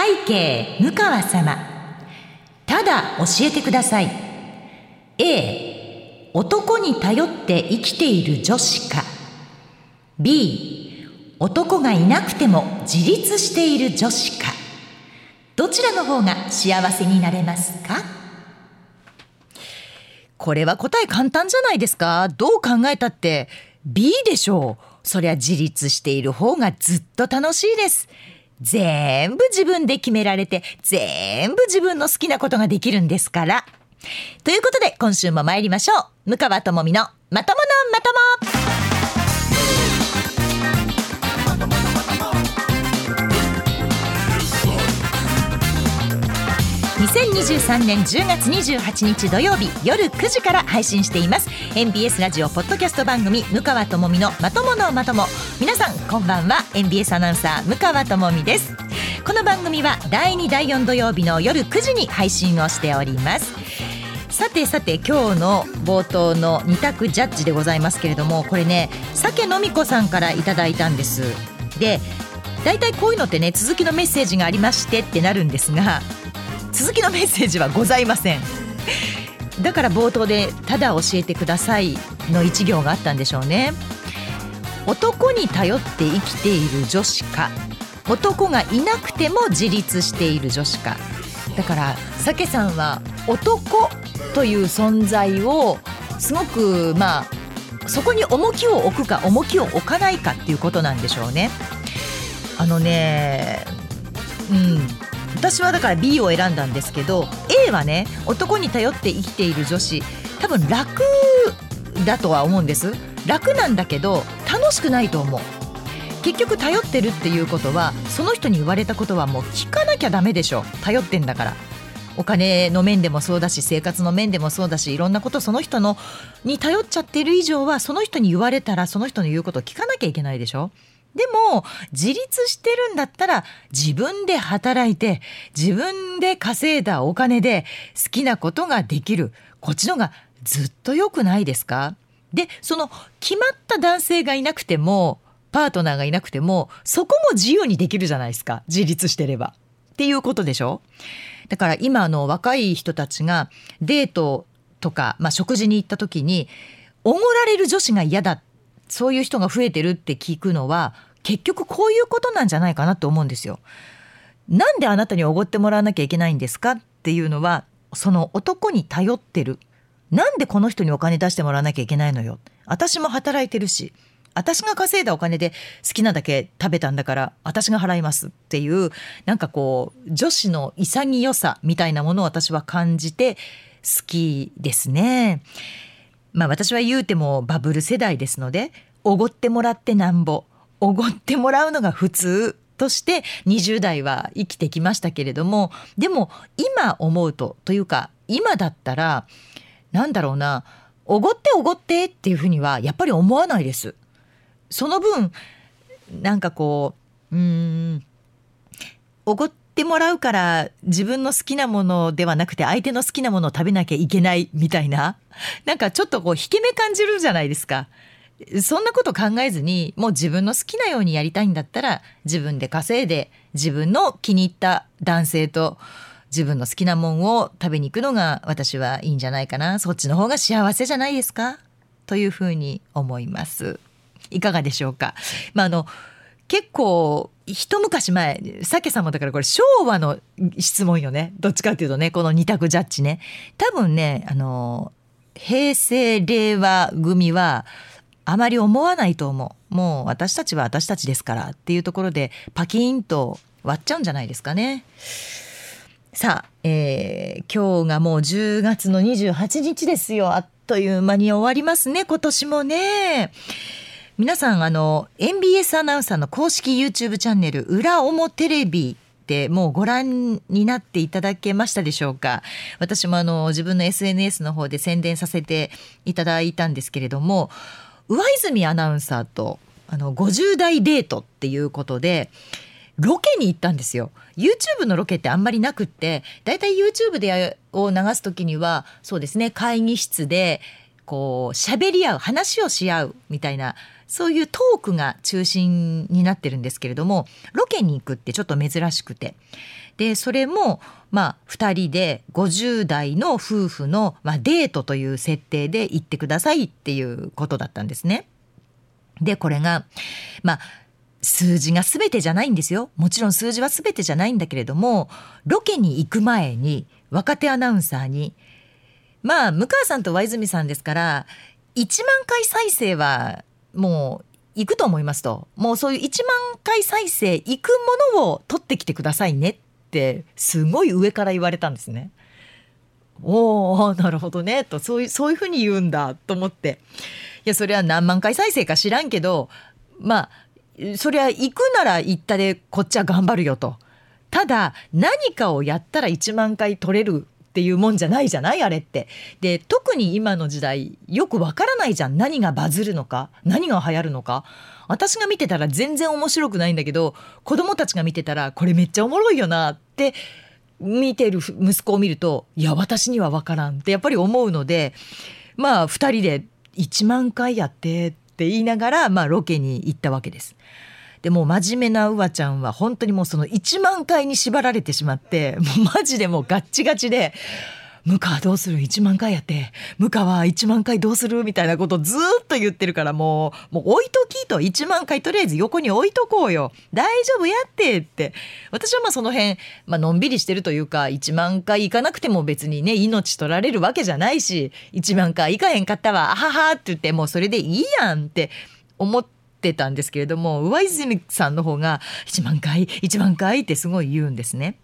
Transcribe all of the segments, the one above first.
背景向川様。ただ教えてください。A 男に頼って生きている女子か。B 男がいなくても自立している女子か。どちらの方が幸せになれますか？これは答え簡単じゃないですか？どう考えたって。B でしょう。そりゃ自立している方がずっと楽しいです。全部自分で決められて全部自分の好きなことができるんですから。ということで今週も参りましょう。向川智美のまとものまとも。2023年10月28日土曜日夜9時から配信しています。NBS ラジオポッドキャスト番組向川智美のまとものまとも。皆さんこんばんは。NBS アナウンサー向川智美です。この番組は第2第4土曜日の夜9時に配信をしております。さてさて今日の冒頭の二択ジャッジでございますけれどもこれね酒飲み子さんからいただいたんです。で大体こういうのってね続きのメッセージがありましてってなるんですが続きのメッセージはございません。だから冒頭で「ただ教えてください」の一行があったんでしょうね。男に頼って生きている女子か。男がいなくても自立している女子か。だからさけさんは男という存在をすごくまあそこに重きを置くか重きを置かないかっていうことなんでしょうね。あのねうん。私はだから B を選んだんですけど A はね男に頼って生きている女子。多分楽だとは思うんです。楽なんだけど楽しくないと思う。結局頼ってるっていうことはその人に言われたことはもう聞かなきゃダメでしょ。頼ってんだから。お金の面でもそうだし生活の面でもそうだしいろんなことその人のに頼っちゃってる以上はその人に言われたらその人の言うことを聞かなきゃいけないでしょ。でも自立してるんだったら自分で働いて自分で稼いだお金で好きなことができる。こっちのがずっと良くないですか？でその決まった男性がいなくてもパートナーがいなくてもそこも自由にできるじゃないですか。自立してれば。っていうことでしょ？だから今の若い人たちがデートとか、まあ、食事に行った時におごられる女子が嫌だっそういう人が増えてるって聞くのは結局こういうことなんじゃないかなと思うんですよ。なんであなたにおごってもらわなきゃいけないんですかっていうのはその男に頼ってる。なんでこの人にお金出してもらわなきゃいけないのよ。私も働いてるし。私が稼いだお金で好きなだけ食べたんだから私が払いますっていうなんかこう女子の潔さみたいなものを私は感じて好きですね。まあ私は言うてもバブル世代ですのでおごってもらってなんぼおごってもらうのが普通として20代は生きてきましたけれどもでも今思うとというか今だったらなんだろうなおごっておごってっていうふうにはやっぱり思わないです。その分なんかこううんおごってもらうから自分の好きなものではなくて相手の好きなものを食べなきゃいけないみたいな なんかちょっとこう引け目感じるじゃないですか。そんなこと考えずにもう自分の好きなようにやりたいんだったら自分で稼いで自分の気に入った男性と自分の好きなもんを食べに行くのが私はいいんじゃないかなそっちの方が幸せじゃないですかというふうに思います。いかがでしょうか。まあ、あの結構一昔前さけさんもだからこれ昭和の質問よねどっちかっていうとねこの二択ジャッジね多分ねあの平成令和組はあまり思わないと思うもう私たちは私たちですからっていうところでパキーンと割っちゃうんじゃないですかね。さあ、えー、今日がもう10月の28日ですよあっという間に終わりますね今年もね。皆さんあの MBS アナウンサーの公式 YouTube チャンネル「裏表テレビ」ってもうご覧になっていただけましたでしょうか？私もあの自分の SNS の方で宣伝させていただいたんですけれども上泉アナウンサーとあの50代デートっていうことでロケに行ったんですよ。YouTube のロケってあんまりなくってだいたい YouTube でを流す時にはそうですね会議室でこう喋り合う話をし合うみたいなそういうトークが中心になってるんですけれどもロケに行くってちょっと珍しくてでそれもまあ2人で50代の夫婦の、まあ、デートという設定で行ってくださいっていうことだったんですね。でこれがまあ数字が全てじゃないんですよもちろん数字は全てじゃないんだけれどもロケに行く前に若手アナウンサーにまあ向川さんと和泉さんですから1万回再生はもう行くと思いますともうそういう1万回再生行くものを取ってきてくださいねってすごい上から言われたんですね。おおなるほどねとそういうそういうふうに言うんだと思っていやそれは何万回再生か知らんけどまあそりゃ行くなら行ったでこっちは頑張るよと。ただ何かをやったら1万回取れるっていうもんじゃないじゃない？あれって。で特に今の時代よくわからないじゃん何がバズるのか？何が流行るのか？私が見てたら全然面白くないんだけど子供たちが見てたらこれめっちゃおもろいよなって見てる息子を見るといや私にはわからんってやっぱり思うのでまあ2人で1万回やってって言いながら、まあ、ロケに行ったわけです。でも真面目なうわちゃんは本当にもうその1万回に縛られてしまってもうマジでもうガッチガチで向川どうする？1万回やって向川1万回どうする？みたいなことずっと言ってるからもうもう置いときと1万回とりあえず横に置いとこうよ大丈夫やってって。私はまあその辺、まあのんびりしてるというか1万回行かなくても別にね命取られるわけじゃないし1万回行かへんかったわあははって言ってもうそれでいいやんって思って。ってたんですけれども上泉さんの方が1万回1万回ってすごい言うんですね。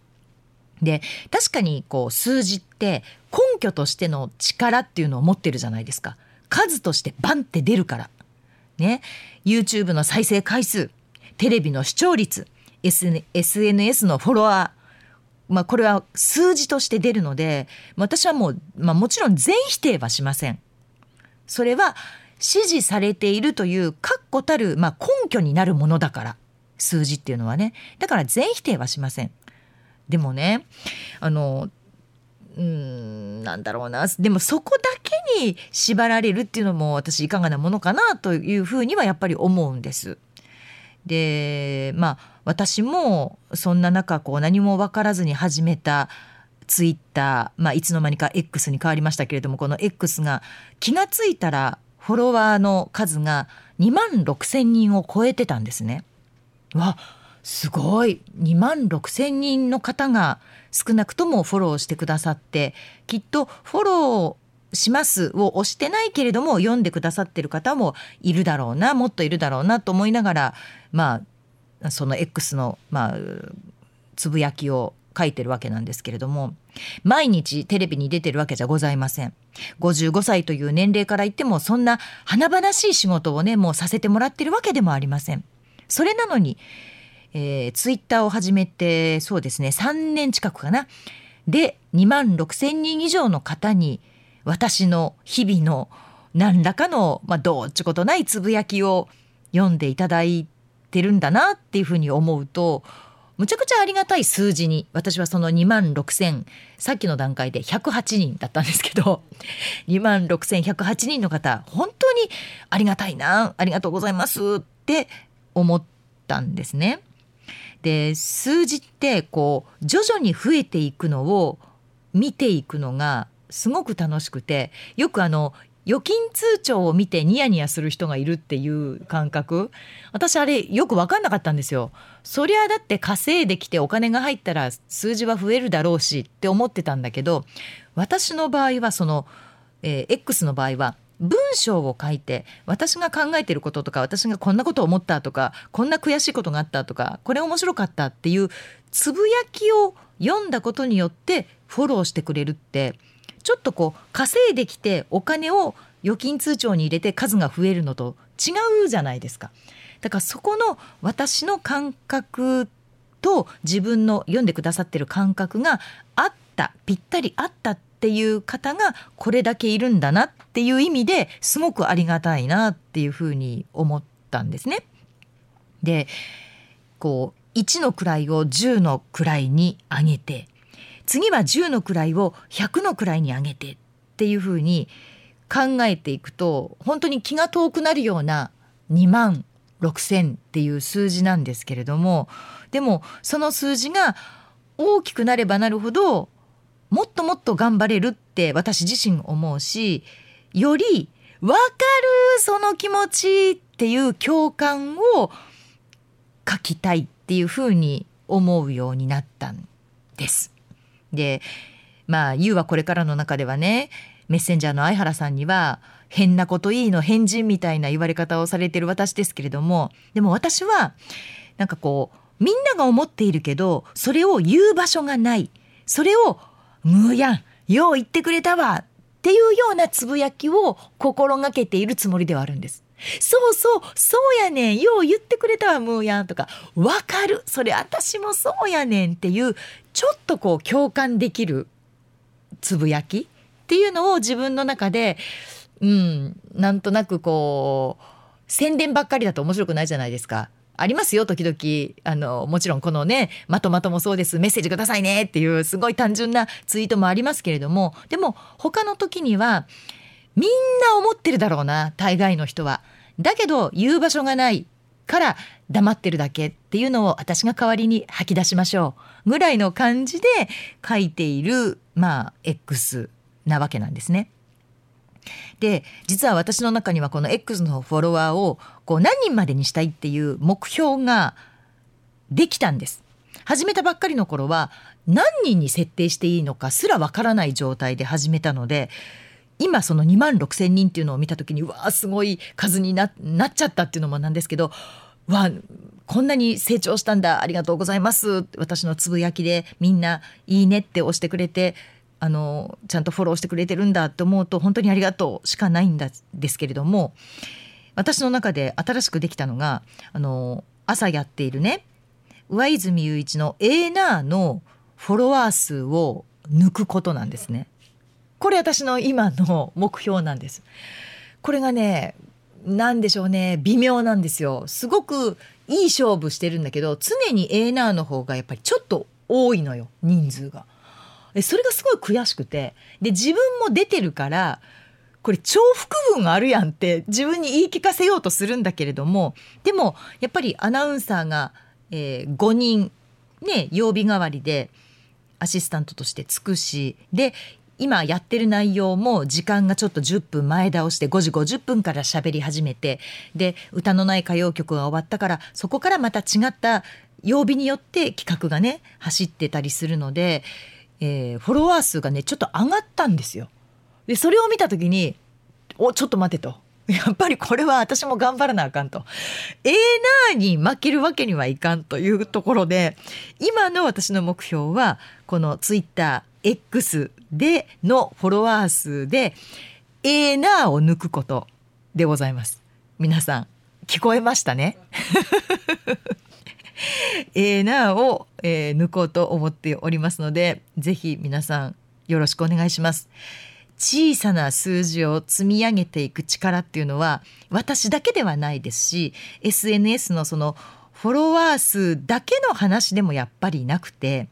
で確かにこう数字って根拠としての力っていうのを持ってるじゃないですか。数としてバンって出るから。ね。YouTube の再生回数テレビの視聴率 SNS のフォロワーまあこれは数字として出るので私はもう、まあ、もちろん全否定はしません。それは支持されているという確固たる、まあ、根拠になるものだから数字っていうのはねだから全否定はしません。でもねあのうんなんだろうなでもそこだけに縛られるっていうのも私いかがなものかなというふうにはやっぱり思うんです。でまあ私もそんな中こう何も分からずに始めたツイッター、まあ、いつの間にか X に変わりましたけれどもこの X が気が付いたらフォロワーの数が2万6千人を超えてたんですね。わすごい2万6,000人の方が少なくともフォローしてくださってきっとフォローしますを押してないけれども読んでくださってる方もいるだろうなもっといるだろうなと思いながらまあその X のまあつぶやきを書いてるわけなんですけれども毎日テレビに出てるわけじゃございません。55歳という年齢から言ってもそんな華々しい仕事をねもうさせてもらってるわけでもありません。それなのに、えー、ツイッターを始めてそうですね3年近くかな。で2万6千人以上の方に私の日々の何らかの、まあ、どうっちゅことないつぶやきを読んでいただいてるんだなっていうふうに思うとむちゃくちゃありがたい数字に私はその2万6,000さっきの段階で108人だったんですけど 2万6,108人の方本当にありがたいなありがとうございますって思ったんですね。で数字ってこう徐々に増えていくのを見ていくのがすごく楽しくてよくあの預金通帳を見てニヤニヤする人がいるっていう感覚私あれよく分かんなかったんですよ。そりゃだって稼いできてお金が入ったら数字は増えるだろうしって思ってたんだけど私の場合はその、えー、X の場合は文章を書いて私が考えてることとか私がこんなことを思ったとかこんな悔しいことがあったとかこれ面白かったっていうつぶやきを読んだことによってフォローしてくれるってちょっとこう稼いできてお金を預金通帳に入れて数が増えるのと違うじゃないですか。だからそこの私の感覚と自分の読んでくださってる感覚があったぴったりあったっていう方がこれだけいるんだなっていう意味ですごくありがたいなっていうふうに思ったんですね。でこう1の位を10の位に上げて次は10の位を100の位に上げてっていうふうに考えていくと本当に気が遠くなるような2万6,000っていう数字なんですけれどもでもその数字が大きくなればなるほどもっともっと頑張れるって私自身思うしより分かるその気持ちっていう共感を書きたいっていうふうに思うようになったんです。でまあ YOU はこれからの中ではねメッセンジャーの相原さんには変なこといいの変人みたいな言われ方をされてる私ですけれどもでも私はなんかこうみんなが思っているけどそれを言う場所がないそれを「むやんよう言ってくれたわ」っていうようなつぶやきを心がけているつもりではあるんです。そうそうそうやねん。よう言ってくれたわムーヤンとか。わかる。それ私もそうやねんっていうちょっとこう共感できるつぶやきっていうのを自分の中でうんなんとなくこう宣伝ばっかりだと面白くないじゃないですか。ありますよ時々。あのもちろんこのねまとまともそうです。メッセージくださいねっていうすごい単純なツイートもありますけれども。でも他の時にはみんな思ってるだろうな大概の人は。だけど言う場所がないから黙ってるだけっていうのを私が代わりに吐き出しましょうぐらいの感じで書いているまあ X なわけなんですね。で実は私の中にはこの X のフォロワーをこう何人までにしたいっていう目標ができたんです。始めたばっかりの頃は何人に設定していいのかすらわからない状態で始めたので今その2万6千人っていうのを見た時にうわすごい数になっちゃったっていうのもなんですけどわこんなに成長したんだありがとうございます私のつぶやきでみんないいねって押してくれてあのちゃんとフォローしてくれてるんだって思うと本当にありがとうしかないんですけれども私の中で新しくできたのがあの朝やっているね上泉雄一の A ナーのフォロワー数を抜くことなんですね。これ私の今の目標なんです。これがね何でしょうね微妙なんですよ。すごくいい勝負してるんだけど常に A ナーの方がやっぱりちょっと多いのよ人数が。それがすごい悔しくてで自分も出てるからこれ重複分あるやんって自分に言い聞かせようとするんだけれどもでもやっぱりアナウンサーが、えー、5人ね曜日代わりでアシスタントとしてつくしで今やってる内容も時間がちょっと10分前倒して5時50分から喋り始めてで歌のない歌謡曲が終わったからそこからまた違った曜日によって企画がね走ってたりするのでえー、フォロワー数がねちょっと上がったんですよ。でそれを見た時におちょっと待てと。やっぱりこれは私も頑張らなあかんと。えーなーに負けるわけにはいかんというところで今の私の目標はこのツイッター X でのフォロワー数でえーなーを抜くことでございます。皆さん聞こえましたね？えー、なを、えー、抜こうと思っておりますのでぜひ皆さんよろしくお願いします。小さな数字を積み上げていく力っていうのは私だけではないですし SNS のそのフォロワー数だけの話でもやっぱりなくて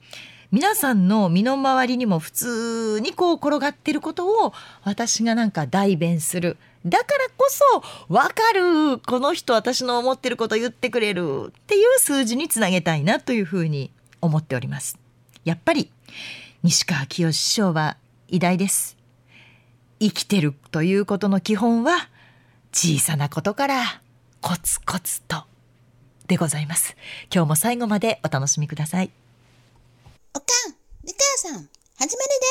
皆さんの身の回りにも普通にこう転がってることを私がなんか代弁する。だからこそ分かるこの人私の思ってること言ってくれるっていう数字につなげたいなというふうに思っております。やっぱり西川きよし師匠は偉大です。生きてるということの基本は小さなことからコツコツとでございます。今日も最後までお楽しみください、さん、始まるで。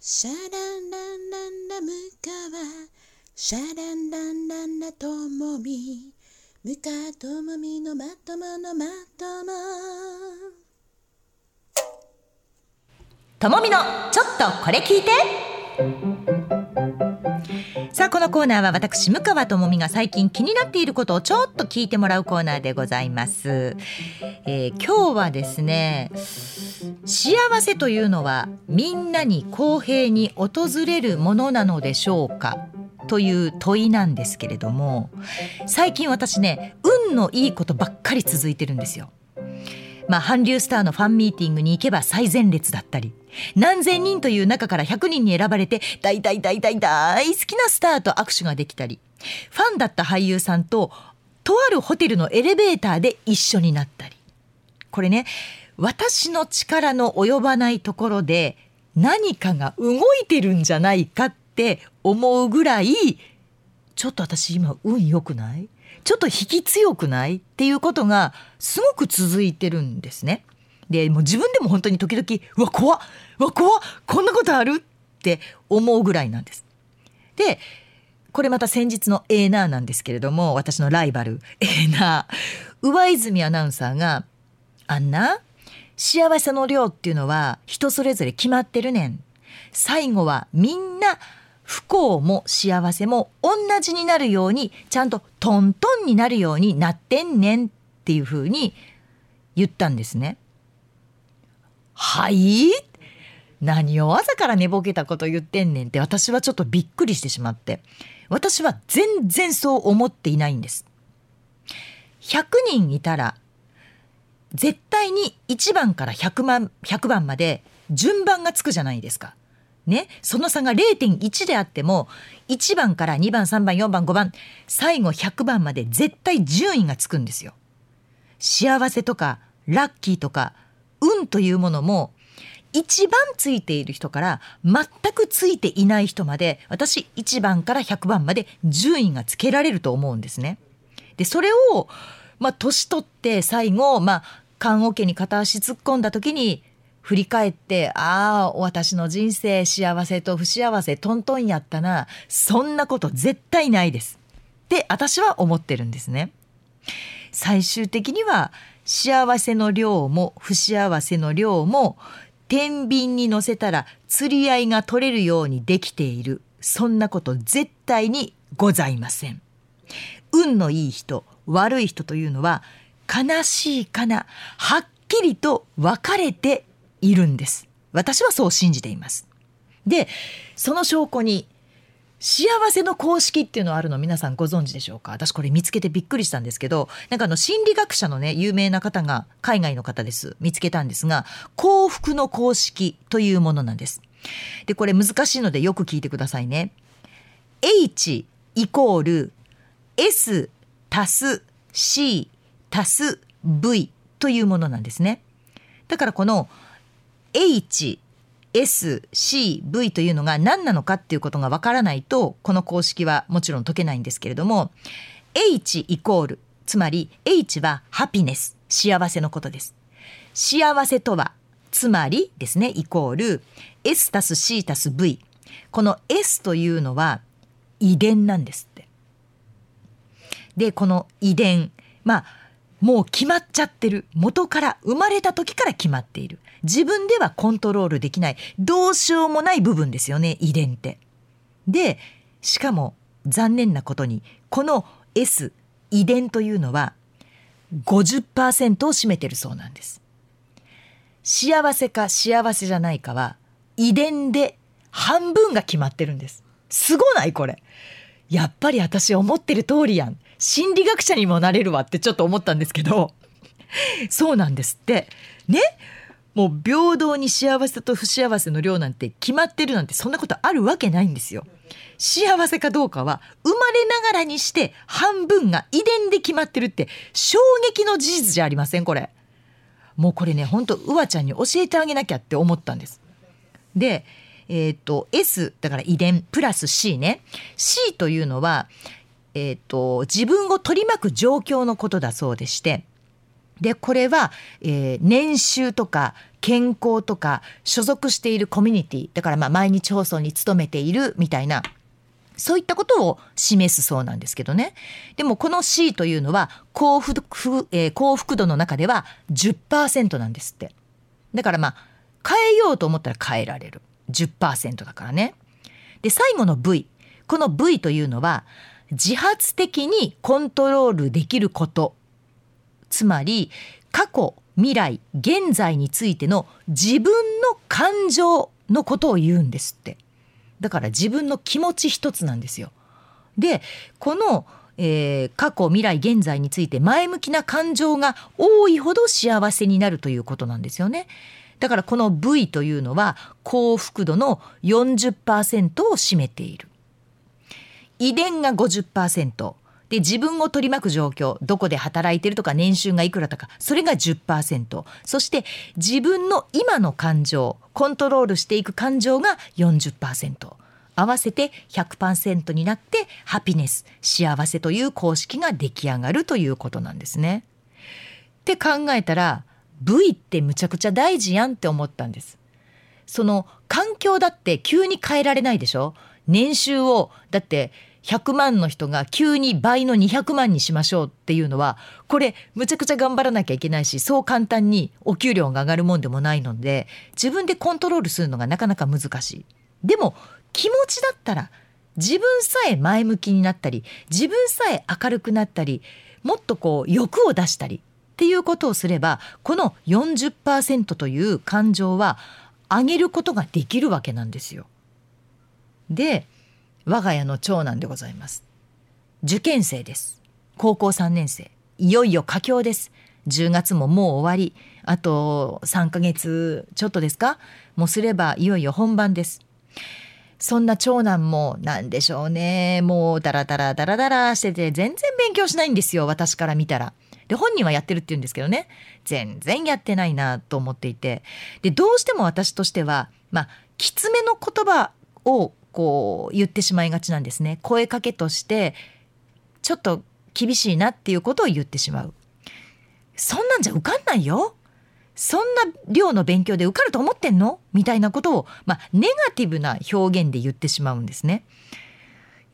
シャランランランラムカワ。シャランランランラともみムカともみのまとものまとも。ともみのちょっとこれ聞いて。このコーナーは私向川智美が最近気になっていることをちょっと聞いてもらうコーナーでございます、えー、今日はですね幸せというのはみんなに公平に訪れるものなのでしょうか？という問いなんですけれども最近私ね運のいいことばっかり続いてるんですよ。まあ、韓流スターのファンミーティングに行けば最前列だったり何千人という中から100人に選ばれて大大大大大好きなスターと握手ができたりファンだった俳優さんととあるホテルのエレベーターで一緒になったり。これね私の力の及ばないところで何かが動いてるんじゃないかって思うぐらいちょっと私今運良くない？ちょっと引き強くないっていうことがすごく続いてるんですね。でもう自分でも本当に時々うわ怖っうわ怖っこんなことあるって思うぐらいなんです。でこれまた先日のエーナーなんですけれども私のライバルエーナー上泉アナウンサーが「あんな幸せの量っていうのは人それぞれ決まってるねん。最後はみんな不幸も幸せも同じになるようにちゃんとトントンになるようになってんねんっていうふうに言ったんですね。はい？何を朝から寝ぼけたこと言ってんねんって私はちょっとびっくりしてしまって私は全然そう思っていないんです。100人いたら絶対に1番から100万100番まで順番がつくじゃないですか。ね、その差が0.1であっても1番から2番3番4番5番最後100番まで絶対順位がつくんですよ。幸せとかラッキーとか運というものも一番ついている人から全くついていない人まで私1番から100番まで順位がつけられると思うんですね。でそれをまあ年取って最後まあ棺桶に片足突っ込んだ時に振り返ってああ私の人生幸せと不幸せトントンやったなそんなこと絶対ないですって私は思ってるんですね。最終的には幸せの量も不幸せの量も天秤に乗せたら釣り合いが取れるようにできているそんなこと絶対にございません。運のいい人悪い人というのは悲しいかなはっきりと分かれているんです。私はそう信じています。でその証拠に幸せの公式っていうのあるの皆さんご存知でしょうか？私これ見つけてびっくりしたんですけどなんかあの心理学者のね有名な方が海外の方です。見つけたんですが幸福の公式というものなんです。でこれ難しいのでよく聞いてくださいね。H イコール S 足す C 足す V というものなんですね。だからこの H S、C、V というのが何なのかっていうことがわからないとこの公式はもちろん解けないんですけれども H イコールつまり H はハピネス幸せのことです。幸せとはつまりですねイコール S たす C たす V この S というのは遺伝なんですって。でこの遺伝まあもう決まっちゃってる元から生まれた時から決まっている自分ではコントロールできないどうしようもない部分ですよね遺伝って。でしかも残念なことにこの S 遺伝というのは50%を占めてるそうなんです。幸せか幸せじゃないかは遺伝で半分が決まってるんです。すごないこれ。やっぱり私思ってる通りやん。心理学者にもなれるわってちょっと思ったんですけど、そうなんですって。ね？もう平等に幸せと不幸せの量なんて決まってるなんてそんなことあるわけないんですよ。幸せかどうかは生まれながらにして半分が遺伝で決まってるって衝撃の事実じゃありませんこれ。もうこれねほんとうわちゃんに教えてあげなきゃって思ったんです。でえっ、と S だから遺伝プラス C ね C というのは、え、ー、と自分を取り巻く状況のことだそうでしてでこれは、えー、年収とか健康とか所属しているコミュニティだからまあ毎日放送に勤めているみたいなそういったことを示すそうなんですけどね。でもこの C というのは幸福,、えー、幸福度の中では10%なんですって。だからまあ変えようと思ったら変えられる。10%だからね。で最後の V。この V というのは自発的にコントロールできることつまり過去未来現在についての自分の感情のことを言うんですってだから自分の気持ち一つなんですよでこのえー過去未来現在について前向きな感情が多いほど幸せになるということなんですよね。だからこの V というのは幸福度の40%を占めている。遺伝が50%で自分を取り巻く状況。どこで働いてるとか年収がいくらとか。それが10%そして自分の今の感情コントロールしていく感情が40%合わせて100%になってハピネス幸せという公式が出来上がるということなんですね。って考えたら V ってむちゃくちゃ大事やんって思ったんです。その環境だって急に変えられないでしょ？年収をだって100万の人が急に倍の200万にしましょうっていうのはこれむちゃくちゃ頑張らなきゃいけないしそう簡単にお給料が上がるもんでもないので自分でコントロールするのがなかなか難しい。でも気持ちだったら自分さえ前向きになったり自分さえ明るくなったりもっとこう欲を出したりっていうことをすればこの40%という感情は上げることができるわけなんですよ。で我が家の長男でございます。受験生です。高校3年生。いよいよ佳境です。10月ももう終わり。あと3ヶ月ちょっとですかもうすればいよいよ本番です。そんな長男も何でしょうね。もうダラダラダラダラしてて全然勉強しないんですよ。私から見たら。で、本人はやってるって言うんですけどね。全然やってないなと思っていて。で、どうしても私としては、まあ、きつめの言葉をこう言ってしまいがちなんですね。声かけとして、ちょっと厳しいなっていうことを言ってしまう。そんなんじゃ受かんないよ。そんな量の勉強で受かると思ってんの？みたいなことを、まあ、ネガティブな表現で言ってしまうんですね。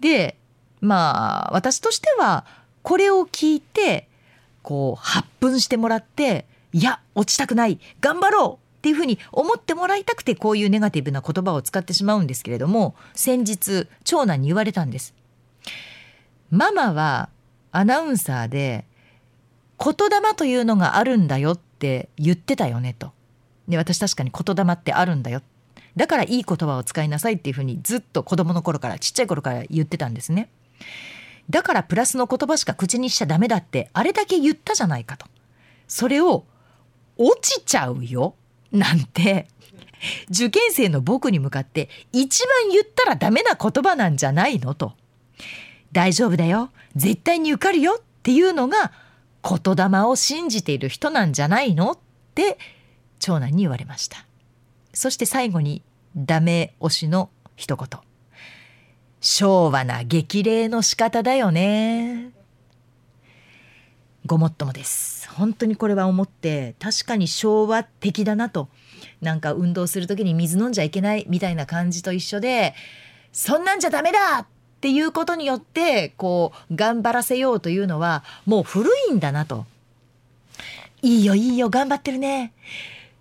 で、まあ、私としては、これを聞いて、こう、発奮してもらって、いや、落ちたくない、頑張ろうっていうふうに思ってもらいたくて、こういうネガティブな言葉を使ってしまうんですけれども、先日、長男に言われたんです。ママはアナウンサーで、言霊というのがあるんだよって言ってたよねと。で私確かに言霊ってあるんだよ。だからいい言葉を使いなさいっていうふうにずっと子供の頃からちっちゃい頃から言ってたんですね。だからプラスの言葉しか口にしちゃダメだってあれだけ言ったじゃないかと。それを落ちちゃうよなんて受験生の僕に向かって一番言ったらダメな言葉なんじゃないのと。大丈夫だよ。絶対に受かるよっていうのが言霊を信じている人なんじゃないのって長男に言われました。そして最後にダメ押しの一言。昭和な激励の仕方だよね。ごもっともです本当にこれは思って確かに昭和的だなとなんか運動する時に水飲んじゃいけないみたいな感じと一緒でそんなんじゃダメだっていうことによってこう頑張らせようというのはもう古いんだなと。いいよいいよ頑張ってるね。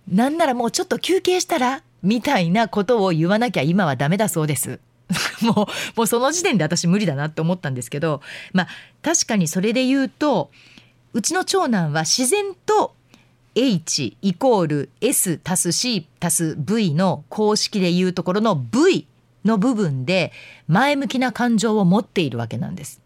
なんならもうちょっと休憩したらみたいなことを言わなきゃ今はダメだそうです。もうもうその時点で私無理だなって思ったんですけどまあ確かにそれで言うとうちの長男は自然と H イコール S 足す C 足す V の公式で言うところの V の部分で前向きな感情を持っているわけなんです。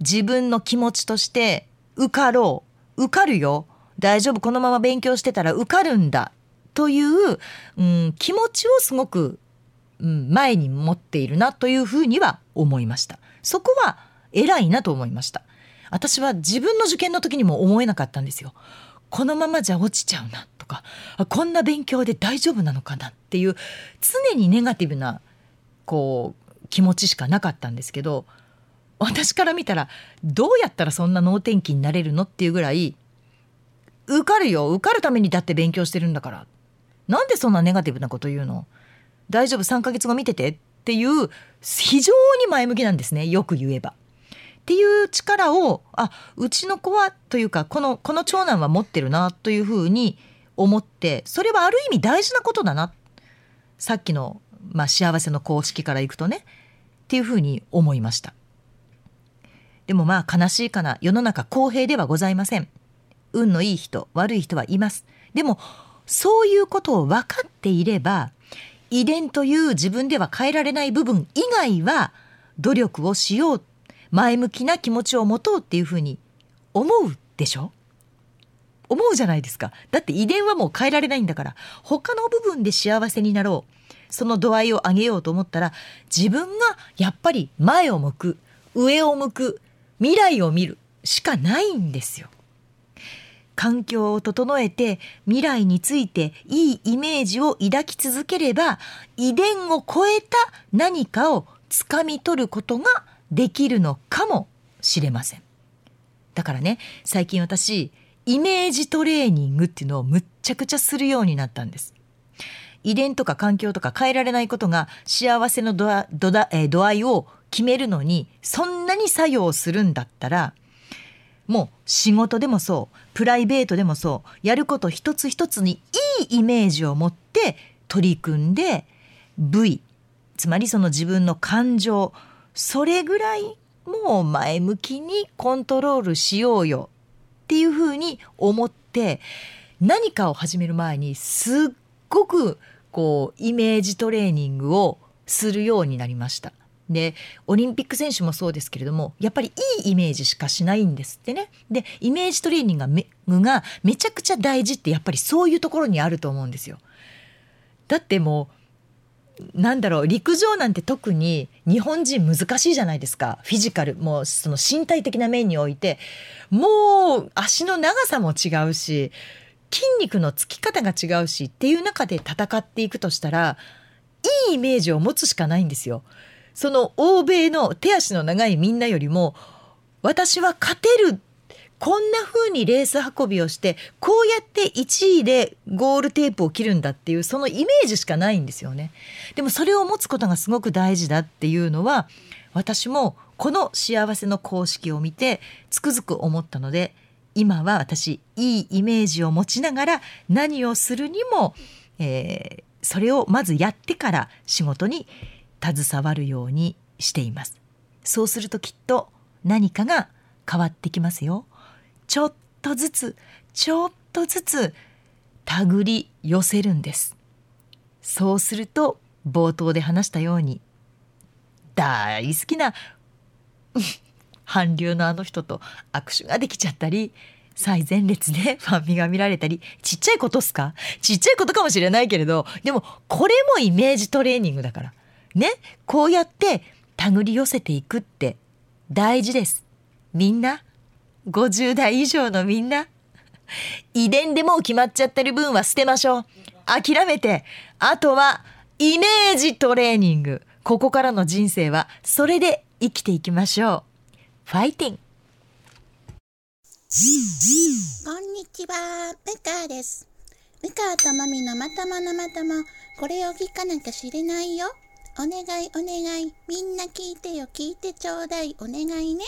自分の気持ちとして受かろう受かるよ大丈夫このまま勉強してたら受かるんだという、うん、気持ちをすごく、うん、前に持っているなというふうには思いました。そこは偉いなと思いました。私は自分の受験の時にも思えなかったんですよ。このままじゃ落ちちゃうなとかこんな勉強で大丈夫なのかなっていう常にネガティブなこう気持ちしかなかったんですけど私から見たらどうやったらそんな能天気になれるのっていうぐらい受かるよ受かるためにだって勉強してるんだからなんでそんなネガティブなこと言うの？大丈夫3ヶ月後見ててっていう非常に前向きなんですねよく言えば。っていう力をあうちの子はというかこのこの長男は持ってるなというふうに思ってそれはある意味大事なことだな。さっきの、まあ、幸せの公式からいくとね。っていうふうに思いました。でもまあ悲しいかな。世の中公平ではございません。運のいい人悪い人はいます。でもそういうことを分かっていれば遺伝という自分では変えられない部分以外は努力をしよう前向きな気持ちを持とうっていうふうに思うでしょ？思うじゃないですか。だって遺伝はもう変えられないんだから。他の部分で幸せになろう。その度合いを上げようと思ったら自分がやっぱり前を向く上を向く未来を見るしかないんですよ。環境を整えて未来についていいイメージを抱き続ければ遺伝を超えた何かをつかみ取ることができるのかもしれません。だからね最近私イメージトレーニングっていうのをむっちゃくちゃするようになったんです。遺伝とか環境とか変えられないことが幸せの度合いを決めるのにそんなに作用するんだったらもう仕事でもそうプライベートでもそうやること一つ一つにいいイメージを持って取り組んで部位つまりその自分の感情それぐらいもう前向きにコントロールしようよっていうふうに思って何かを始める前にすっごくこうイメージトレーニングをするようになりました。でオリンピック選手もそうですけれどもやっぱりいいイメージしかしないんですってねでイメージトレーニングがめちゃくちゃ大事ってやっぱりそういうところにあると思うんですよ。だってもうなんだろう陸上なんて特に日本人難しいじゃないですか。フィジカル。もうその身体的な面において。もう足の長さも違うし筋肉のつき方が違うしっていう中で戦っていくとしたらいいイメージを持つしかないんですよ。その欧米の手足の長いみんなよりも私は勝てるこんな風にレース運びをしてこうやって1位でゴールテープを切るんだっていうそのイメージしかないんですよね。でもそれを持つことがすごく大事だっていうのは私もこの幸せの公式を見てつくづく思ったので今は私いいイメージを持ちながら何をするにも、えー、それをまずやってから仕事に携わるようにしていますそうするときっと何かが変わってきますよちょっとずつちょっとずつ手繰り寄せるんです。そうすると冒頭で話したように大好きな韓流のあの人と握手ができちゃったり最前列でファンミが見られたりちっちゃいことっすか？ちっちゃいことかもしれないけれどでもこれもイメージトレーニングだから。ね？こうやって手繰り寄せていくって大事です。みんな50代以上のみんな遺伝でもう決まっちゃってる分は捨てましょう。諦めてあとはイメージトレーニング。ここからの人生はそれで生きていきましょう。ファイティンこんにちは、ムカです。ムカともみのまとものまとも、これを聞かなきゃ知れないよ。お願いお願い、みんな聞いてよ、聞いてちょうだい、お願いね。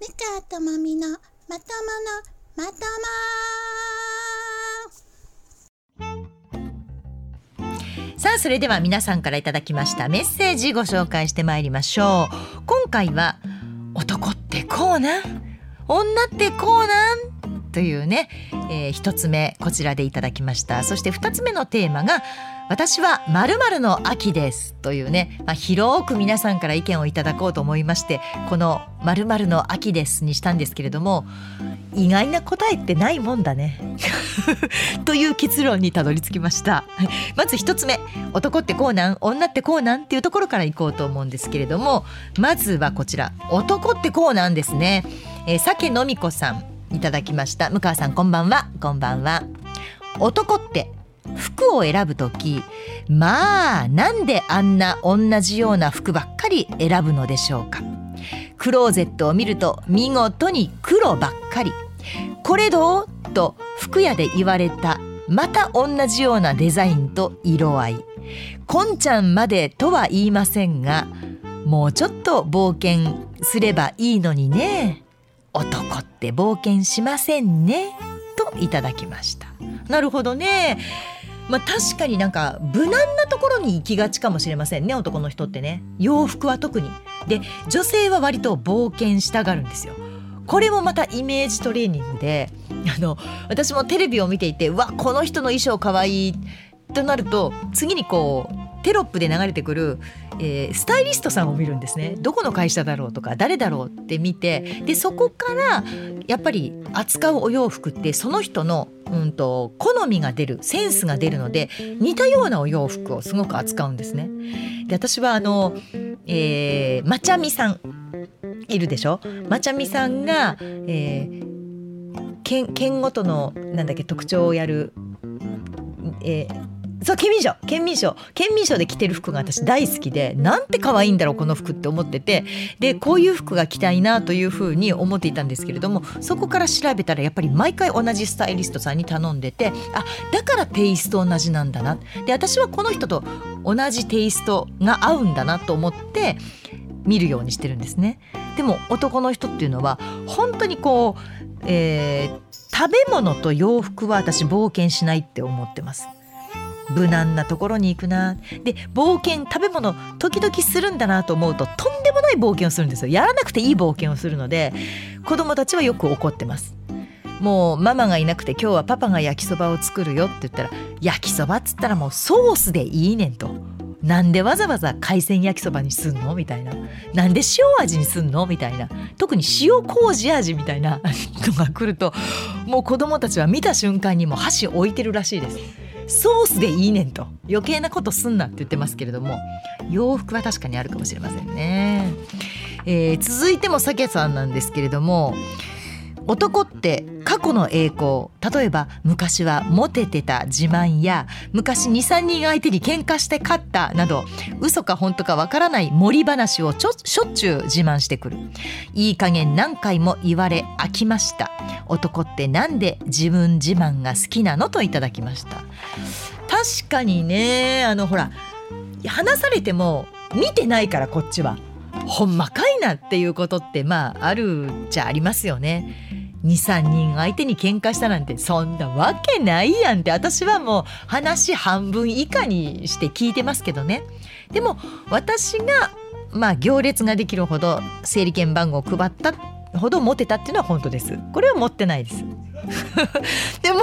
ムカともみのまとものまとも。さあそれでは皆さんからいただきましたメッセージご紹介してまいりましょう。今回は男ってこうなん？女ってこうなん？というね、えー、1つ目こちらでいただきました。そして2つ目のテーマが私はまるの秋ですというね、まあ、広く皆さんから意見をいただこうと思いましてこのまるの秋ですにしたんですけれども意外な答えってないもんだね という結論にたどり着きました。まず一つ目男ってこうなん女ってこうなんっていうところからいこうと思うんですけれどもまずはこちら男ってこうなんですね、えー、酒のみこさんいただきました。向川さんこんばんは。こんばんは。男って服を選ぶ時まあなんであんな同じような服ばっかり選ぶのでしょうか。クローゼットを見ると見事に黒ばっかり。これどう？と服屋で言われたまた同じようなデザインと色合い。こんちゃんまでとは言いませんがもうちょっと冒険すればいいのにね。男って冒険しませんね。といただきました。なるほどね。まあ確かになんか無難なところに行きがちかもしれませんね男の人ってね。洋服は特に。で女性は割と冒険したがるんですよ。これもまたイメージトレーニングであの私もテレビを見ていてわこの人の衣装かわいいとなると次にこうテロップで流れてくるえー、スタイリストさんを見るんですねどこの会社だろうとか誰だろうって見てでそこからやっぱり扱うお洋服ってその人の、うんと、好みが出るセンスが出るので似たようなお洋服をすごく扱うんですね。で私はあの、えー、まちゃみさんいるでしょ？まちゃみさんが、えー、県県ごとのなんだっけ特徴をやる、えー、そう県民賞県民賞県民賞で着てる服が私大好きでなんて可愛いんだろうこの服って思っててでこういう服が着たいなというふうに思っていたんですけれどもそこから調べたらやっぱり毎回同じスタイリストさんに頼んでてあだからテイスト同じなんだなで私はこの人と同じテイストが合うんだなと思って見るようにしてるんですね。でも男の人っていうのは本当にこう、えー、食べ物と洋服は私冒険しないって思ってます。無難なところに行くな。で冒険食べ物時々するんだなと思うととんでもない冒険をするんですよ。やらなくていい冒険をするので子供たちはよく怒ってます。もうママがいなくて今日はパパが焼きそばを作るよって言ったら焼きそばっつったらもうソースでいいねんと。なんでわざわざ海鮮焼きそばにすんの？みたいな。なんで塩味にすんの？みたいな。特に塩麹味みたいなのが来るともう子供たちは見た瞬間にも箸置いてるらしいです。ソースでいいねんと。余計なことすんなって言ってますけれども洋服は確かにあるかもしれませんね、えー、続いてもさけさんなんですけれども男って過去の栄光例えば昔はモテてた自慢や昔23人相手に喧嘩して勝ったなど嘘か本当かわからない森話をちょしょっちゅう自慢してくる。いい加減何回も言われ飽きました。男ってなんで自分自慢が好きなのといただきました。確かにねあのほら話されても見てないからこっちは。ほんまかいなっていうことってまああるじゃありますよね。23人相手に喧嘩したなんてそんなわけないやんって私はもう話半分以下にして聞いてますけどね。でも私がまあ行列ができるほど整理券番号を配ったほど持てたっていうのは本当です。これは持ってないです。でも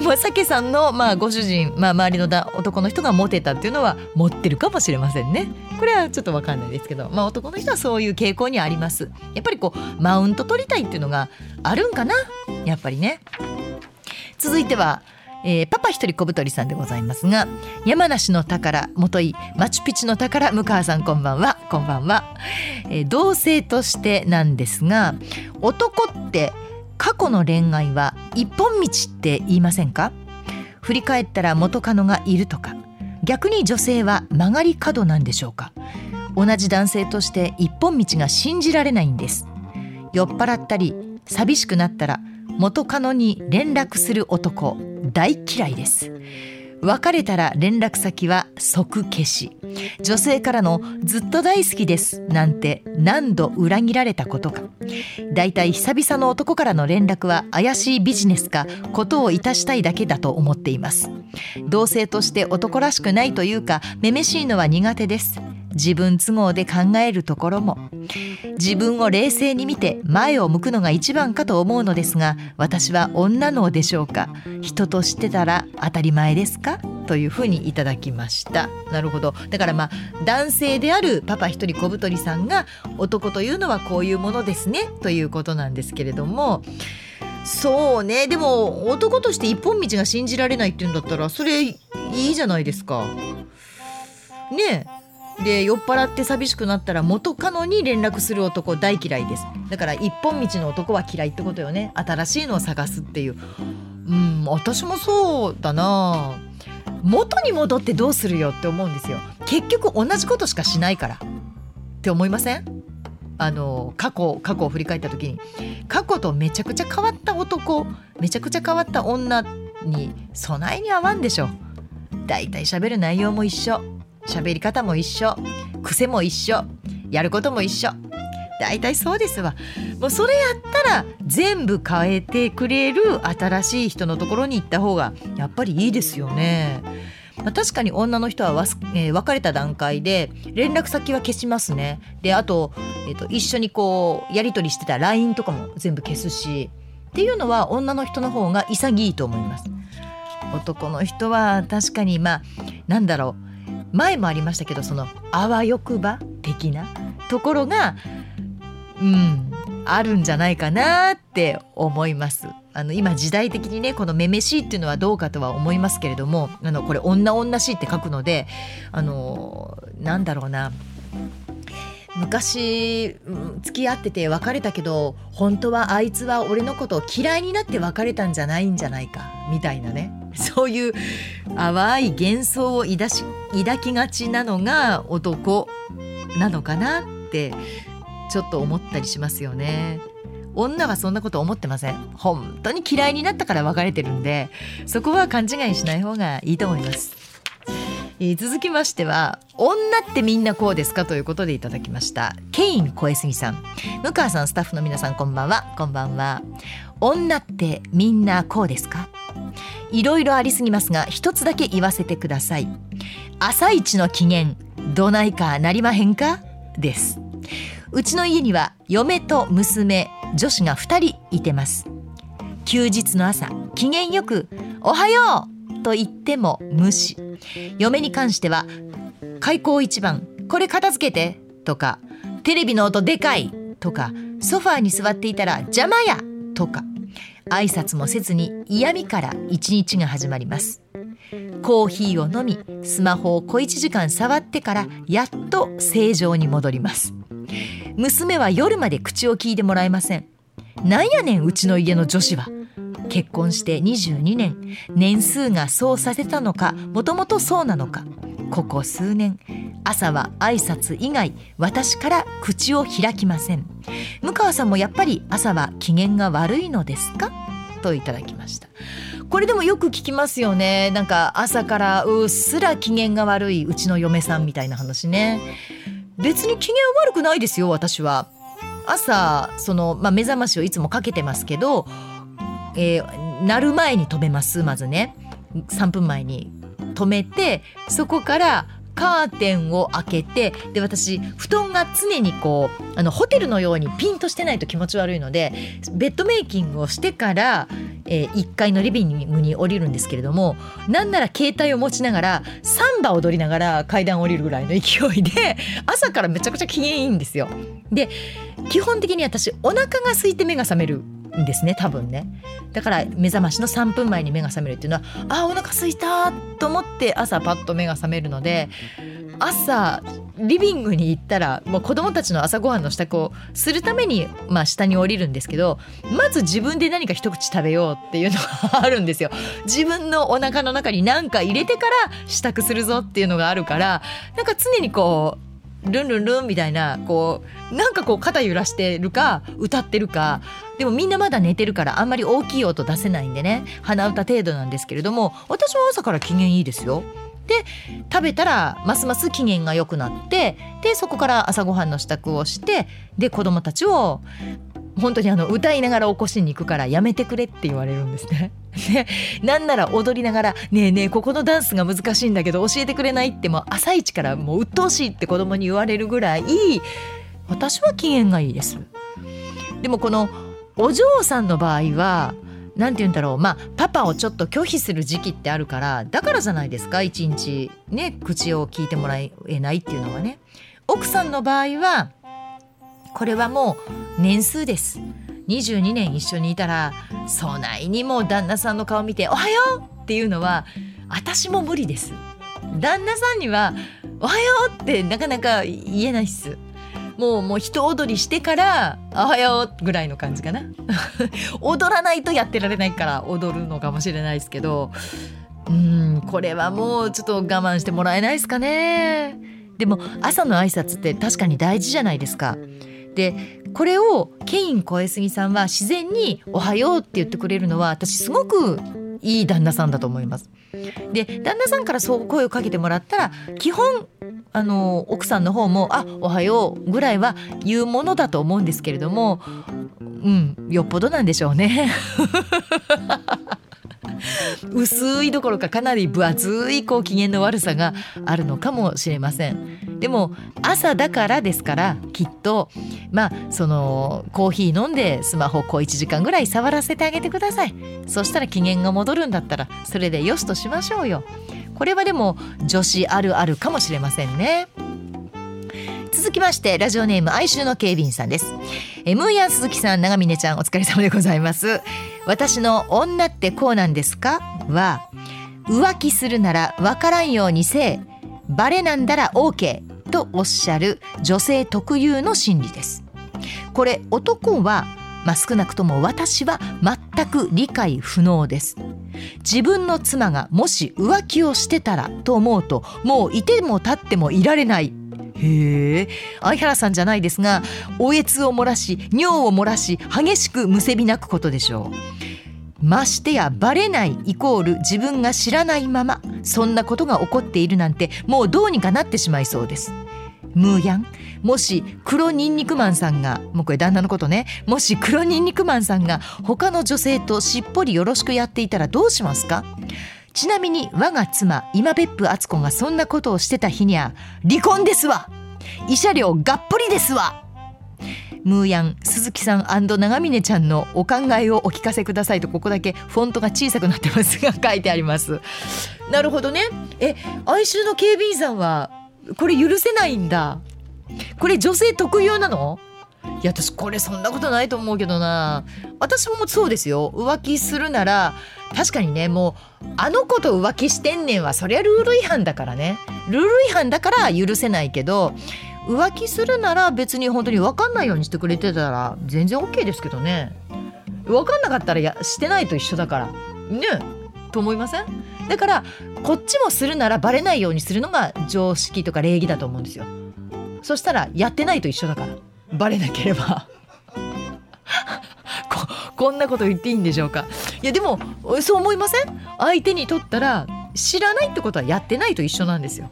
もうさけさんの、まあ、ご主人、まあ、周りのだ男の人がモテたっていうのは持ってるかもしれませんね。これはちょっと分かんないですけど、まあ、男の人はそういう傾向にあります。やっぱりこうマウント取りたいっていうのがあるんかな？やっぱりね。続いてはえー、パパ一人小太りさんでございますが山梨の宝元井マチュピチュの宝向川さんこんばんは。こんばんは、えー、同性としてなんですが男って過去の恋愛は一本道って言いませんか？振り返ったら元カノがいるとか。逆に女性は曲がり角なんでしょうか？同じ男性として一本道が信じられないんです。酔っ払ったり寂しくなったら元カノに連絡する男。大嫌いです。別れたら連絡先は即消し。女性からのずっと大好きです。なんて何度裏切られたことか。だいたい久々の男からの連絡は怪しいビジネスかことをいたしたいだけだと思っています。同性として男らしくないというかめめしいのは苦手です。自分都合で考えるところも。自分を冷静に見て前を向くのが一番かと思うのですが私は女のでしょうか。人としてたら当たり前ですか？というふうにいただきました。なるほど。だからまあ男性であるパパ一人小太りさんが男というのはこういうものですね。ということなんですけれども。そうね。でも男として一本道が信じられないっていうんだったらそれいいじゃないですか。ねえ。で酔っ払って寂しくなったら元カノに連絡する男大嫌いです。だから一本道の男は嫌いってことよね。新しいのを探すっていう。うん私もそうだな。元に戻ってどうするよって思うんですよ。結局同じことしかしないから。って思いません？あの過去過去を振り返った時に。過去とめちゃくちゃ変わった男めちゃくちゃ変わった女に備えに合わんでしょ。だいたい喋る内容も一緒。喋り方も一緒癖も一緒やることも一緒大体そうですわもうそれやったら全部変えてくれる新しい人のところに行った方がやっぱりいいですよね。まあ、確かに女の人はわす、えー、別れた段階で連絡先は消しますね。であと,、えーと、一緒にこうやり取りしてた LINE とかも全部消すしっていうのは女の人の方が潔いと思います。男の人は確かにまあなんだろう前もありましたけどそのあわよくば的なところがうんあるんじゃないかなって思います。あの今時代的にねこの「めめしい」っていうのはどうかとは思いますけれどもあのこれ「女女しい」って書くのであのなんだろうな。昔付き合ってて別れたけど本当はあいつは俺のことを嫌いになって別れたんじゃないんじゃないかみたいなね。そういう淡い幻想を抱し抱きがちなのが男なのかなってちょっと思ったりしますよね。女はそんなこと思ってません。本当に嫌いになったから別れてるんでそこは勘違いしない方がいいと思います。えー、続きましては女ってみんなこうですかということでいただきました。ケイン小杉さん。向川さんスタッフの皆さんこんばんは。こんばんは。女ってみんなこうですか？いろいろありすぎますが一つだけ言わせてください。朝一の機嫌どないかなりまへんか？です。うちの家には嫁と娘女子が2人いてます。休日の朝機嫌よく「おはよう!」と言っても無視。嫁に関しては開口一番これ片付けてとかテレビの音でかいとかソファーに座っていたら邪魔やとか挨拶もせずに嫌味から一日が始まります。コーヒーを飲みスマホを小1時間触ってからやっと正常に戻ります。娘は夜まで口を聞いてもらえません。なんやねんうちの家の女子は。結婚して22年年数がそうさせたのかもともとそうなのかここ数年朝は挨拶以外私から口を開きません。向川さんもやっぱり朝は機嫌が悪いのですか？といただきました。これでもよく聞きますよね。なんか朝からうっすら機嫌が悪いうちの嫁さんみたいな話ね。別に機嫌悪くないですよ私は。朝その、まあ、目覚ましをいつもかけてますけどえー、鳴る前に止めますまずね3分前に止めてそこからカーテンを開けてで私布団が常にこうあのホテルのようにピンとしてないと気持ち悪いのでベッドメイキングをしてから、えー、1階のリビングに降りるんですけれどもなんなら携帯を持ちながらサンバ踊りながら階段を降りるぐらいの勢いで朝からめちゃくちゃ機嫌いいんですよ。で基本的に私お腹が空いて目が覚めるんですね多分ねだから目覚ましの3分前に目が覚めるっていうのはあお腹すいたと思って朝パッと目が覚めるので朝リビングに行ったらもう子供たちの朝ごはんの支度をするために、まあ、下に降りるんですけどまず自分で何か一口食べようっていうのがあるんですよ。自分のお腹の中に何か入れてから支度するぞっていうのがあるからなんか常にこうルンルンルンみたいなこうなんかこう肩揺らしてるか歌ってるかでもみんなまだ寝てるからあんまり大きい音出せないんでね鼻歌程度なんですけれども私は朝から機嫌いいですよ。で食べたらますます機嫌が良くなってでそこから朝ごはんの支度をしてで子供たちを本当にあの歌いながら起こしに行くからやめてくれって言われるんですね。でなんなら踊りながら「ねえねえここのダンスが難しいんだけど教えてくれない?」ってもう朝一からもう鬱陶しいって子供に言われるぐらい私は機嫌がいいです。でもこのお嬢さんの場合は何て言うんだろうまあパパをちょっと拒否する時期ってあるからだからじゃないですか一日ね口を聞いてもらえないっていうのはね。奥さんの場合はこれはもう年数です22年一緒にいたらそないにも旦那さんの顔見て「おはよう!」っていうのは私も無理です旦那さんには「おはよう!」ってなかなか言えないっすもうもう人踊りしてから「おはよう!」ぐらいの感じかな 踊らないとやってられないから踊るのかもしれないですけどうんこれはもうちょっと我慢してもらえないですかねでも朝の挨拶って確かに大事じゃないですかでこれをケイン小江杉さんは自然に「おはよう」って言ってくれるのは私すごくいい旦那さんだと思います。で旦那さんからそう声をかけてもらったら基本あの奥さんの方も「あおはよう」ぐらいは言うものだと思うんですけれどもうんよっぽどなんでしょうね。薄いどころかかなり分厚いこう機嫌の悪さがあるのかもしれません。でも朝だからですからきっとまあそのコーヒー飲んでスマホこう1時間ぐらい触らせてあげてください。そしたら機嫌が戻るんだったらそれでよしとしましょうよ。ここれはでも女子あるあるかもしれませんね。続きましてラジオネーム哀愁の警備員さんです。えムーヤン鈴木さん長峰ちゃんお疲れ様でございます。私の女ってこうなんですか？は浮気するなら分からんようにせえバレなんだら OK とおっしゃる女性特有の心理です。これ男はまあ、少なくとも私は全く理解不能です。自分の妻がもし浮気をしてたらと思うともういても立ってもいられない。へえ相原さんじゃないですがおえつを漏らし尿を漏らし激しくむせび泣くことでしょう。ましてやバレないイコール自分が知らないままそんなことが起こっているなんてもうどうにかなってしまいそうです。ムーヤンもし黒ニンニクマンさんがもうこれ旦那のことね。もし黒ニンニクマンさんが他の女性としっぽりよろしくやっていたらどうしますか？ちなみに我が妻今別府敦子がそんなことをしてた日には離婚ですわ。慰謝料がっぽりですわ。ムーヤン鈴木さん長峰ちゃんのお考えをお聞かせくださいとここだけフォントが小さくなってますが 書いてあります。なるほどね。え哀愁の警備員さんはこれ許せないんだ。これ女性特有なの？いや私これそんなことないと思うけどな。私もそうですよ。浮気するなら確かにねもうあの子と浮気してんねんはそりゃルール違反だからね。ルール違反だから許せないけど浮気するなら別に本当に分かんないようにしてくれてたら全然 OK ですけどね。分かんなかったらやしてないと一緒だから。ね？と思いません？だからこっちもするならバレないようにするのが常識とか礼儀だと思うんですよ。そしたらやってないと一緒だから。バレなければ。ここんなこと言っていいんでしょうか。いやでもそう思いません？相手にとったら知らないってことはやってないと一緒なんですよ。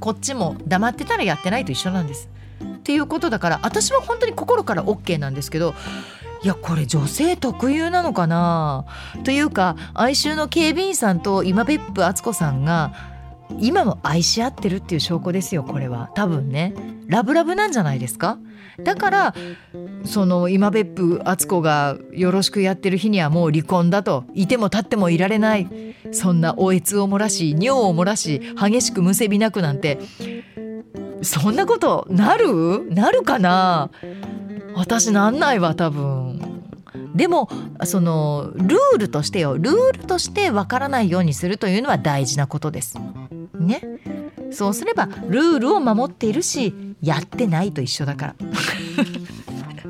こっちも黙ってたらやってないと一緒なんです。っていうことだから私は本当に心から OK なんですけどいやこれ女性特有なのかな？というか哀愁の警備員さんと今別府敦子さんが今も愛し合ってるっていう証拠ですよこれは。多分ね。ラブラブなんじゃないですか？だからその今別府敦子がよろしくやってる日にはもう離婚だと。いても立ってもいられない。そんなおえつを漏らし尿を漏らし激しくむせび泣くなんて。そんなことなる？なるかな？私なんないわ多分。でもそのルールとしてよ。ルールとしてわからないようにするというのは大事なことです。ね。そうすればルールを守っているしやってないと一緒だから。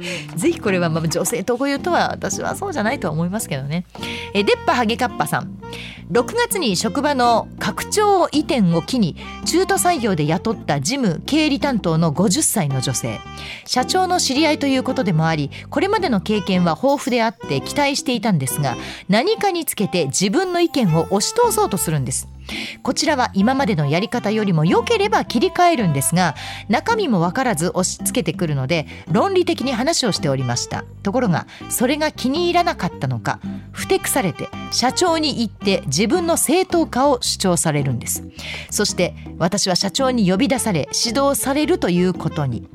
ぜひこれはまあ女性特有とは私はそうじゃないとは思いますけどね。えデッパハゲカッパさん6月に職場の拡張移転を機に中途採用で雇った事務経理担当の50歳の女性社長の知り合いということでもありこれまでの経験は豊富であって期待していたんですが何かにつけて自分の意見を押し通そうとするんですこちらは今までのやり方よりも良ければ切り替えるんですが中身も分からず押し付けてくるので論理的に話をしておりました。ところがそれが気に入らなかったのかふてくされて社長に言って自分の正当化を主張されるんです。そして私は社長に呼び出され指導されるということに。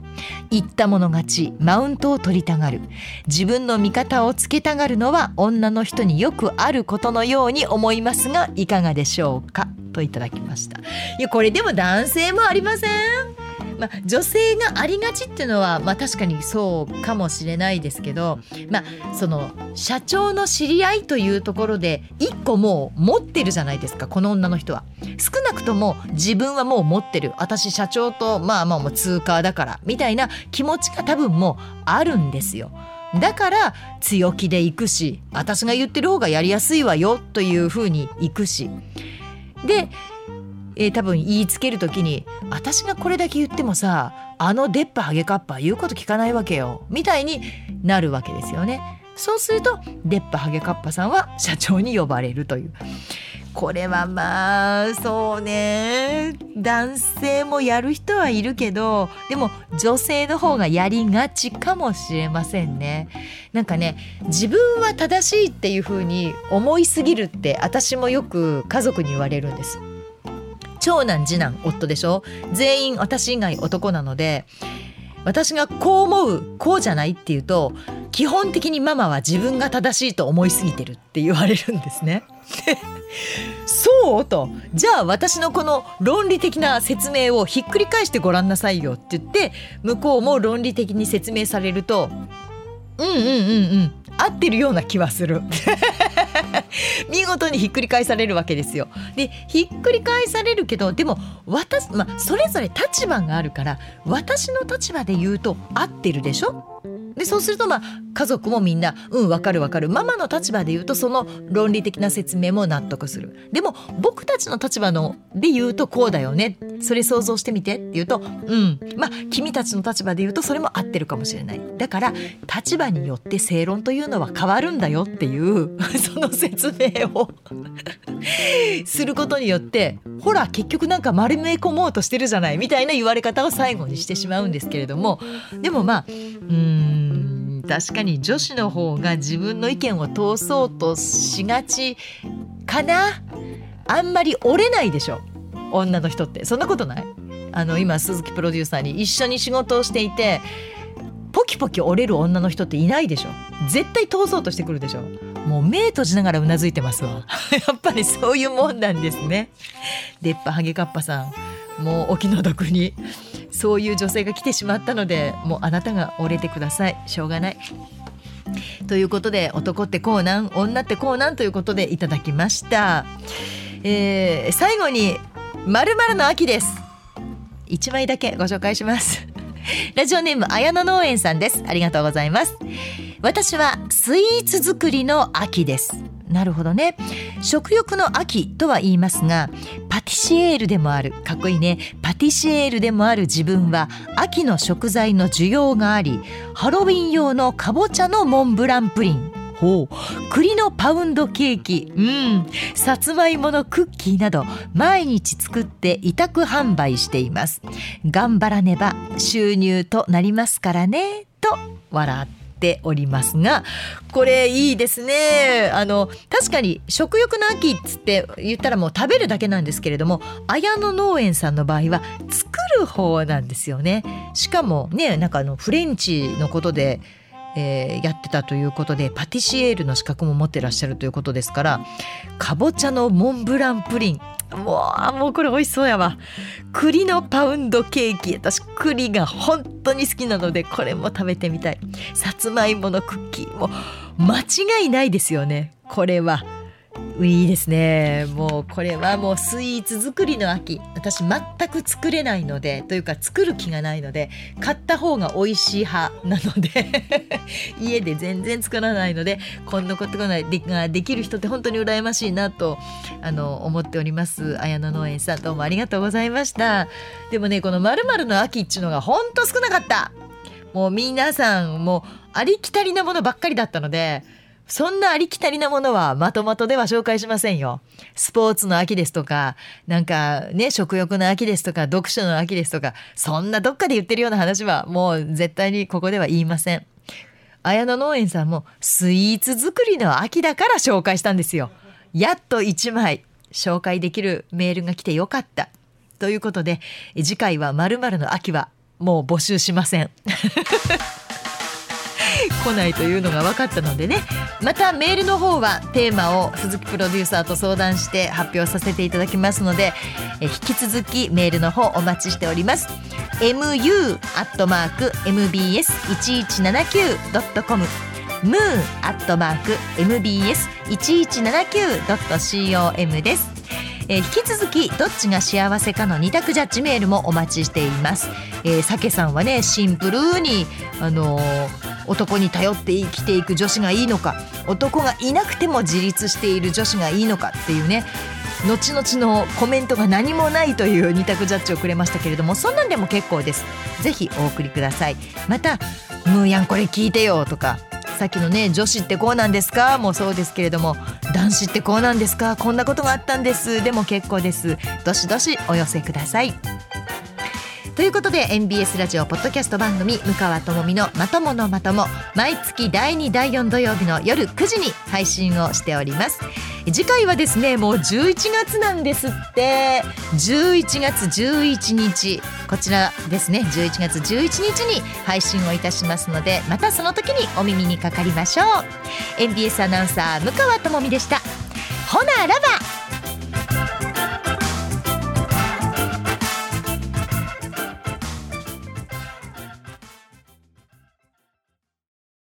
言った者勝ちマウントを取りたがる。自分の味方をつけたがるのは女の人によくあることのように思いますがいかがでしょうか？といただきましたいやこれでも男性もありません？まあ、女性がありがちっていうのは、まあ、確かにそうかもしれないですけど、まあ、その社長の知り合いというところで一個もう持ってるじゃないですかこの女の人は。少なくとも自分はもう持ってる私社長とまあまあもう通過だからみたいな気持ちが多分もうあるんですよ。だから強気で行くし私が言ってる方がやりやすいわよというふうに行くしでえー、多分言いつける時に私がこれだけ言ってもさあの出っ歯ハゲカッパ言うこと聞かないわけよみたいになるわけですよね。そうすると出っ歯ハゲカッパさんは社長に呼ばれるという。これはまあそうね男性もやる人はいるけどでも女性の方がやりがちかもしれませんね。なんかね自分は正しいっていう風に思いすぎるって私もよく家族に言われるんです。長男次男夫でしょ？全員私以外男なので私がこう思うこうじゃないっていうと基本的にママは自分が正しいと思いすぎてるって言われるんですね。そうと。じゃあ私のこの論理的な説明をひっくり返してごらんなさいよって言って向こうも論理的に説明されるとうんうんうんうん合ってるような気はする。見事にひっくり返されるわけですよ。でひっくり返されるけどでも私、まあ、それぞれ立場があるから私の立場で言うと合ってるでしょ？でそうするとまあ家族もみんな「うんわかるわかる」ママの立場で言うとその論理的な説明も納得する。でも僕たちの立場ので言うとこうだよね。それ想像してみてって言うとうん。まあ君たちの立場で言うとそれも合ってるかもしれない。だから立場によって正論というのは変わるんだよっていう その説明を することによってほら結局なんか丸め込もうとしてるじゃないみたいな言われ方を最後にしてしまうんですけれども。でもまあうん。確かに女子の方が自分の意見を通そうとしがちかな？あんまり折れないでしょ？女の人って。そんなことない？あの今鈴木プロデューサーに一緒に仕事をしていてポキポキ折れる女の人っていないでしょ？絶対通そうとしてくるでしょ？もう目閉じながらうなずいてますわ。やっぱりそういうもんなんですね。出っ歯ハゲカッパさん。もうお気の毒にそういう女性が来てしまったのでもうあなたが折れてくださいしょうがない。ということで男ってこうなん女ってこうなんということでいただきました。えー、最後にまるの秋です。一枚だけご紹介します。ラジオネーム綾野農園さんです。ありがとうございます。私はスイーツ作りの秋です。なるほどね。食欲の秋とは言いますがパティシエールでもある。かっこいいね。パティシエールでもある自分は秋の食材の需要がありハロウィン用のかぼちゃのモンブランプリン。ほう。栗のパウンドケーキ。うん。さつまいものクッキーなど毎日作って委託販売しています。頑張らねば収入となりますからね。と笑って。ておりますがこれいいですね。あの確かに食欲の秋っつって言ったらもう食べるだけなんですけれども綾野農園さんの場合は作る方なんですよね。しかもねなんかあのフレンチのことでえー、やってたということでパティシエールの資格も持ってらっしゃるということですからかぼちゃのモンブランプリン。もうもうこれ美味しそうやわ。栗のパウンドケーキ。私栗が本当に好きなのでこれも食べてみたい。さつまいものクッキー。も間違いないですよね。これは。いいですね。もうこれはもうスイーツ作りの秋。私全く作れないのでというか作る気がないので買った方が美味しい派なので 家で全然作らないのでこんなことができる人って本当に羨ましいなとあの思っております。綾野農園さんどうもありがとうございました。でもねこの〇〇の秋っていうのが本当少なかった。もう皆さんもうありきたりなものばっかりだったのでそんなありきたりなものはまとまとでは紹介しませんよ。スポーツの秋ですとか、なんかね、食欲の秋ですとか、読書の秋ですとか、そんなどっかで言ってるような話はもう絶対にここでは言いません。綾野農園さんもスイーツ作りの秋だから紹介したんですよ。やっと1枚紹介できるメールが来てよかった。ということで、次回は〇〇の秋はもう募集しません。来ないというのが分かったのでね。またメールの方はテーマを鈴木プロデューサーと相談して発表させていただきますので引き続きメールの方お待ちしております。mu アットマーク mbs1179.com ムーアットマーク mbs1179.com です。えー、引き続きどっちが幸せかの二択ジャッジメールもお待ちしています。えー、さけさんはねシンプルにあのー男に頼って生きていく女子がいいのか男がいなくても自立している女子がいいのかっていうね後々のコメントが何もないという二択ジャッジをくれましたけれどもそんなんでも結構です。ぜひお送りください。また「ムーヤンこれ聞いてよ」とかさっきのね女子ってこうなんですか？もそうですけれども男子ってこうなんですか？こんなことがあったんです。でも結構です。どしどしお寄せください。ということで MBS ラジオポッドキャスト番組向川智美のまとものまとも毎月第2第4土曜日の夜9時に配信をしております。次回はですねもう11月なんですって。11月11日。こちらですね11月11日に配信をいたしますのでまたその時にお耳にかかりましょう。NBS アナウンサー向川智美でした。